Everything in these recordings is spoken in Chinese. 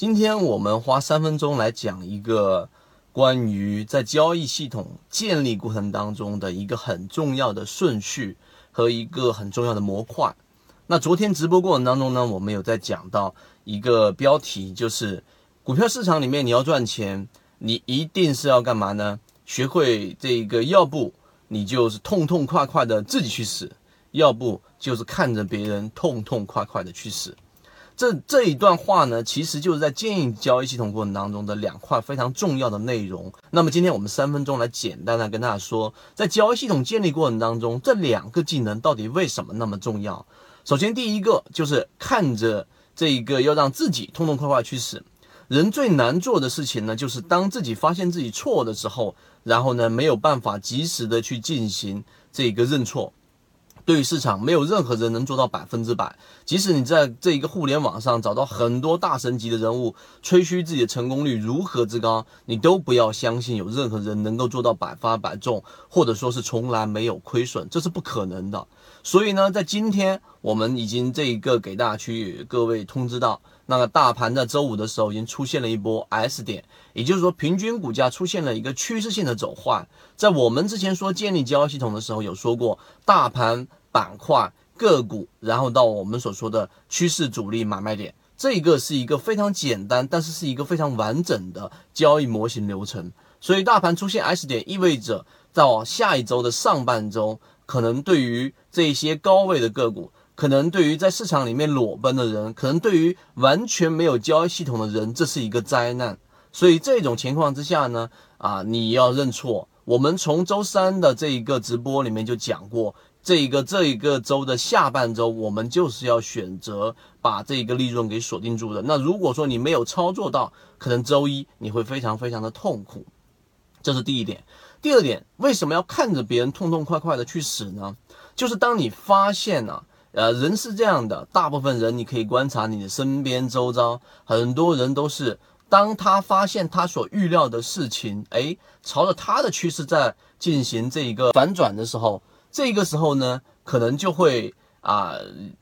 今天我们花三分钟来讲一个关于在交易系统建立过程当中的一个很重要的顺序和一个很重要的模块。那昨天直播过程当中呢，我们有在讲到一个标题，就是股票市场里面你要赚钱，你一定是要干嘛呢？学会这个，要不你就是痛痛快快的自己去死，要不就是看着别人痛痛快快的去死。这这一段话呢，其实就是在建议交易系统过程当中的两块非常重要的内容。那么今天我们三分钟来简单的跟大家说，在交易系统建立过程当中，这两个技能到底为什么那么重要？首先，第一个就是看着这一个要让自己痛痛快快去死。人最难做的事情呢，就是当自己发现自己错的时候，然后呢没有办法及时的去进行这个认错。对于市场，没有任何人能做到百分之百。即使你在这一个互联网上找到很多大神级的人物，吹嘘自己的成功率如何之高，你都不要相信有任何人能够做到百发百中，或者说是从来没有亏损，这是不可能的。所以呢，在今天我们已经这一个给大家去各位通知到，那个大盘在周五的时候已经出现了一波 S 点，也就是说平均股价出现了一个趋势性的走坏。在我们之前说建立交易系统的时候，有说过大盘。板块、个股，然后到我们所说的趋势主力买卖点，这个是一个非常简单，但是是一个非常完整的交易模型流程。所以大盘出现 S 点，意味着到下一周的上半周，可能对于这些高位的个股，可能对于在市场里面裸奔的人，可能对于完全没有交易系统的人，这是一个灾难。所以这种情况之下呢，啊，你要认错。我们从周三的这一个直播里面就讲过。这一个这一个周的下半周，我们就是要选择把这个利润给锁定住的。那如果说你没有操作到，可能周一你会非常非常的痛苦。这是第一点。第二点，为什么要看着别人痛痛快快的去死呢？就是当你发现呢，呃，人是这样的，大部分人你可以观察你的身边周遭，很多人都是，当他发现他所预料的事情，哎，朝着他的趋势在进行这一个反转的时候。这个时候呢，可能就会啊，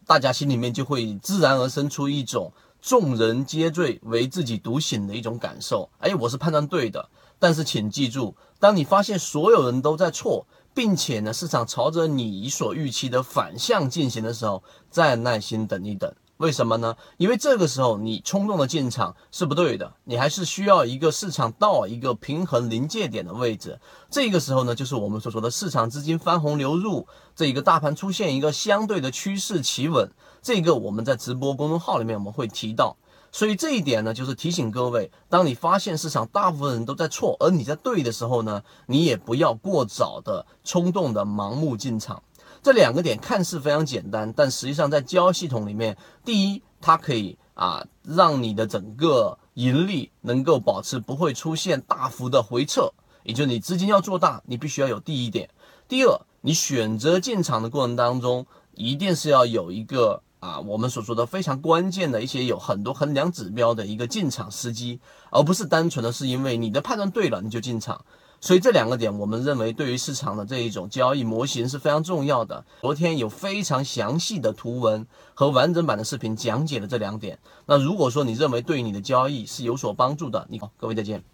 大家心里面就会自然而生出一种众人皆醉唯自己独醒的一种感受。哎，我是判断对的，但是请记住，当你发现所有人都在错，并且呢，市场朝着你所预期的反向进行的时候，再耐心等一等。为什么呢？因为这个时候你冲动的进场是不对的，你还是需要一个市场到一个平衡临界点的位置。这个时候呢，就是我们所说的市场资金翻红流入，这一个大盘出现一个相对的趋势企稳。这个我们在直播公众号里面我们会提到。所以这一点呢，就是提醒各位，当你发现市场大部分人都在错，而你在对的时候呢，你也不要过早的冲动的盲目进场。这两个点看似非常简单，但实际上在交易系统里面，第一，它可以啊让你的整个盈利能够保持不会出现大幅的回撤，也就是你资金要做大，你必须要有第一点。第二，你选择进场的过程当中，一定是要有一个啊我们所说的非常关键的一些有很多衡量指标的一个进场时机，而不是单纯的是因为你的判断对了你就进场。所以这两个点，我们认为对于市场的这一种交易模型是非常重要的。昨天有非常详细的图文和完整版的视频讲解了这两点。那如果说你认为对你的交易是有所帮助的，你好，各位再见。